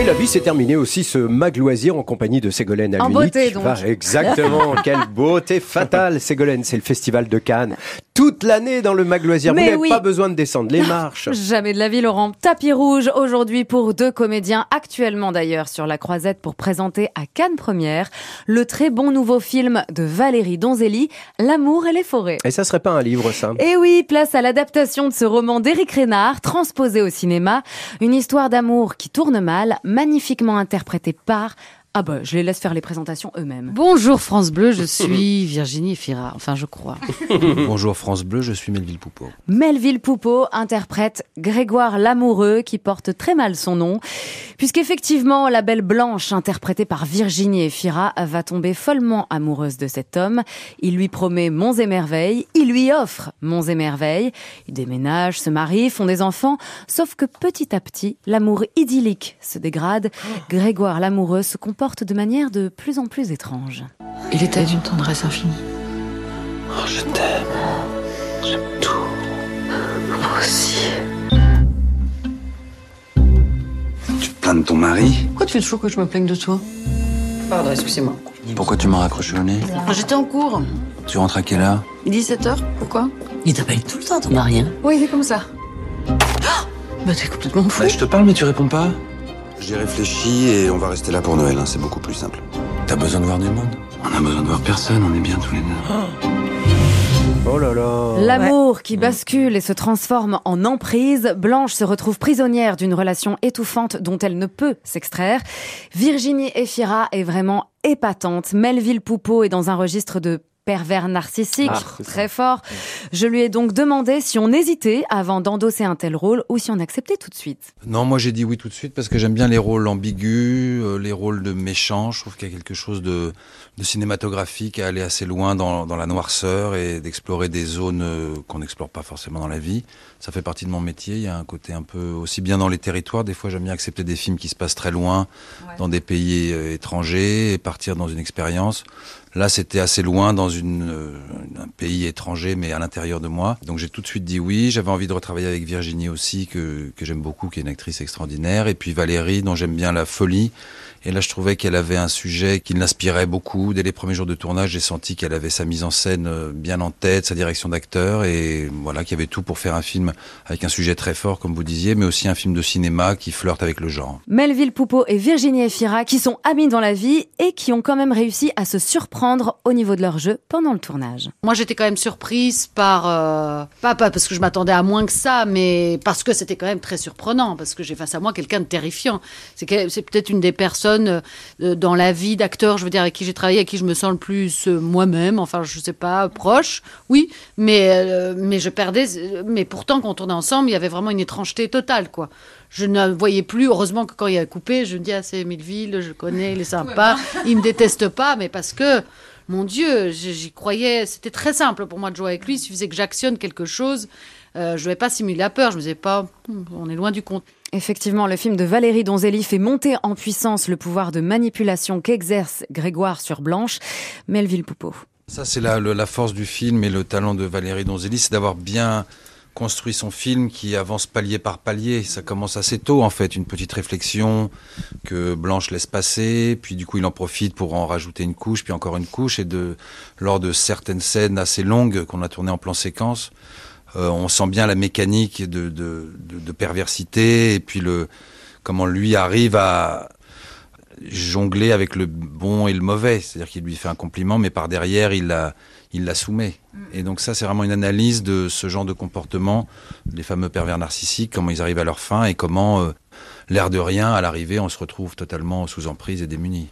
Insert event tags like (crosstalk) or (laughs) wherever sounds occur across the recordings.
Et la vie s'est terminée aussi ce mag loisir en compagnie de Ségolène En Alunic. beauté, donc. Va- exactement, (laughs) quelle beauté fatale Ségolène, c'est le festival de Cannes. Toute l'année dans le mag loisir, Mais vous n'avez oui. pas besoin de descendre les marches. (laughs) Jamais de la vie, Laurent. Tapis rouge aujourd'hui pour deux comédiens, actuellement d'ailleurs sur la croisette pour présenter à Cannes Première le très bon nouveau film de Valérie Donzelli, L'amour et les forêts. Et ça serait pas un livre ça? Et oui, place à l'adaptation de ce roman d'Éric Rénard, transposé au cinéma. Une histoire d'amour qui tourne mal, magnifiquement interprétée par... Ah bah, je les laisse faire les présentations eux-mêmes. Bonjour France Bleu, je (laughs) suis Virginie Fira, enfin je crois. (laughs) Bonjour France Bleu, je suis Melville Poupeau. Melville Poupeau interprète Grégoire l'amoureux qui porte très mal son nom, puisqu'effectivement la belle Blanche interprétée par Virginie Efira va tomber follement amoureuse de cet homme. Il lui promet monts et merveilles, il lui offre monts et merveilles. Ils déménagent, se marient, font des enfants, sauf que petit à petit l'amour idyllique se dégrade. Grégoire l'amoureux se comporte de manière de plus en plus étrange. Il était d'une tendresse infinie. Oh, je t'aime. J'aime tout. Moi aussi. Tu te plains de ton mari? Pourquoi tu fais toujours que je me plaigne de toi? Pardon, excusez-moi. Pourquoi tu m'as raccroché au nez? J'étais en cours. Tu rentres à quelle heure? 17h, pourquoi? Il t'appelle tout le temps, ton mari. Hein? Oui, c'est comme ça. Bah t'es complètement fou. Bah, je te parle, mais tu réponds pas. J'ai réfléchi et on va rester là pour Noël, hein, c'est beaucoup plus simple. T'as besoin de voir du monde? On a besoin de voir personne, on est bien tous les deux. Oh là là L'amour qui bascule et se transforme en emprise, Blanche se retrouve prisonnière d'une relation étouffante dont elle ne peut s'extraire. Virginie Efira est vraiment épatante. Melville Poupeau est dans un registre de pervers narcissique, Ah, très fort. Je lui ai donc demandé si on hésitait avant d'endosser un tel rôle ou si on acceptait tout de suite. Non, moi j'ai dit oui tout de suite parce que j'aime bien les rôles ambigus, euh, les rôles de méchants. Je trouve qu'il y a quelque chose de, de cinématographique à aller assez loin dans, dans la noirceur et d'explorer des zones euh, qu'on n'explore pas forcément dans la vie. Ça fait partie de mon métier. Il y a un côté un peu aussi bien dans les territoires. Des fois, j'aime bien accepter des films qui se passent très loin, dans des pays euh, étrangers et partir dans une expérience. Là, c'était assez loin dans euh, un pays étranger, mais à l'intérieur de moi. Donc j'ai tout de suite dit oui. J'avais envie de retravailler avec Virginie aussi, que, que j'aime beaucoup, qui est une actrice extraordinaire. Et puis Valérie, dont j'aime bien la folie. Et là, je trouvais qu'elle avait un sujet qui l'inspirait beaucoup. Dès les premiers jours de tournage, j'ai senti qu'elle avait sa mise en scène euh, bien en tête, sa direction d'acteur, et voilà, qu'il y avait tout pour faire un film avec un sujet très fort, comme vous disiez, mais aussi un film de cinéma qui flirte avec le genre. Melville Poupeau et Virginie Efira qui sont amis dans la vie et qui ont quand même réussi à se surprendre au niveau de leur jeu pendant le tournage. Moi j'étais quand même surprise par... euh, pas, parce que je m'attendais à moins que ça, mais parce que c'était quand même très surprenant, parce que j'ai face à moi quelqu'un de terrifiant. C'est peut-être une des personnes euh, dans la vie d'acteur, je veux dire, avec qui j'ai travaillé, avec qui je me sens le plus euh, moi-même, enfin je sais pas, proche, oui, mais, euh, mais je perdais... Mais pourtant quand on tournait ensemble, il y avait vraiment une étrangeté totale, quoi. Je ne voyais plus, heureusement que quand il a coupé, je me dis, ah c'est Milleville, je connais, il est sympa, il me déteste pas, mais parce que... Mon Dieu, j'y croyais. C'était très simple pour moi de jouer avec lui. Il suffisait que j'actionne quelque chose. Euh, je ne vais pas simuler la peur. Je me disais pas, Hum, on est loin du compte. Effectivement, le film de Valérie Donzelli fait monter en puissance le pouvoir de manipulation qu'exerce Grégoire sur Blanche. Melville Poupeau. Ça, c'est la, la force du film et le talent de Valérie Donzelli, c'est d'avoir bien construit son film qui avance palier par palier. Ça commence assez tôt, en fait, une petite réflexion que Blanche laisse passer, puis du coup, il en profite pour en rajouter une couche, puis encore une couche, et de, lors de certaines scènes assez longues qu'on a tournées en plan séquence, euh, on sent bien la mécanique de, de, de, de perversité, et puis le, comment lui arrive à, jongler avec le bon et le mauvais. C'est-à-dire qu'il lui fait un compliment, mais par derrière, il la, il la soumet. Et donc ça, c'est vraiment une analyse de ce genre de comportement, les fameux pervers narcissiques, comment ils arrivent à leur fin et comment, euh, l'air de rien, à l'arrivée, on se retrouve totalement sous emprise et démuni.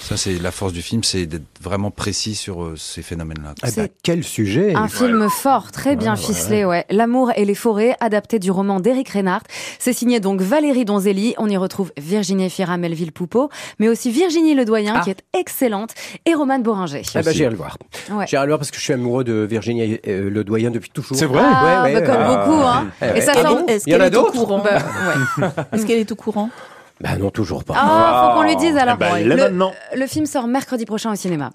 Ça, c'est la force du film, c'est d'être vraiment précis sur euh, ces phénomènes-là. Eh ben, quel sujet Un film fort, très bien Ouais, ficelé, ouais. L'amour et les forêts, adapté du roman d'Éric Reinhardt. C'est signé donc Valérie Donzelli. On y retrouve Virginie Fira, Melville Poupeau, mais aussi Virginie Ledoyen, Ah. qui est excellente, et Romane Boringer. Eh ben, j'irai le voir. Ouais. J'irai le voir parce que je suis amoureux de Virginie euh, Le Doyen depuis toujours. C'est vrai Ah, Ouais, ouais, bah, comme ouais. beaucoup, hein. Et ça Ah sent- bon? Est-ce Il y en qu'elle a est courant Bah, ouais. (laughs) Est-ce qu'elle est au courant? Bah non, toujours pas. Ah, faut qu'on lui dise alors. Eh ben, là, le, maintenant. le film sort mercredi prochain au cinéma.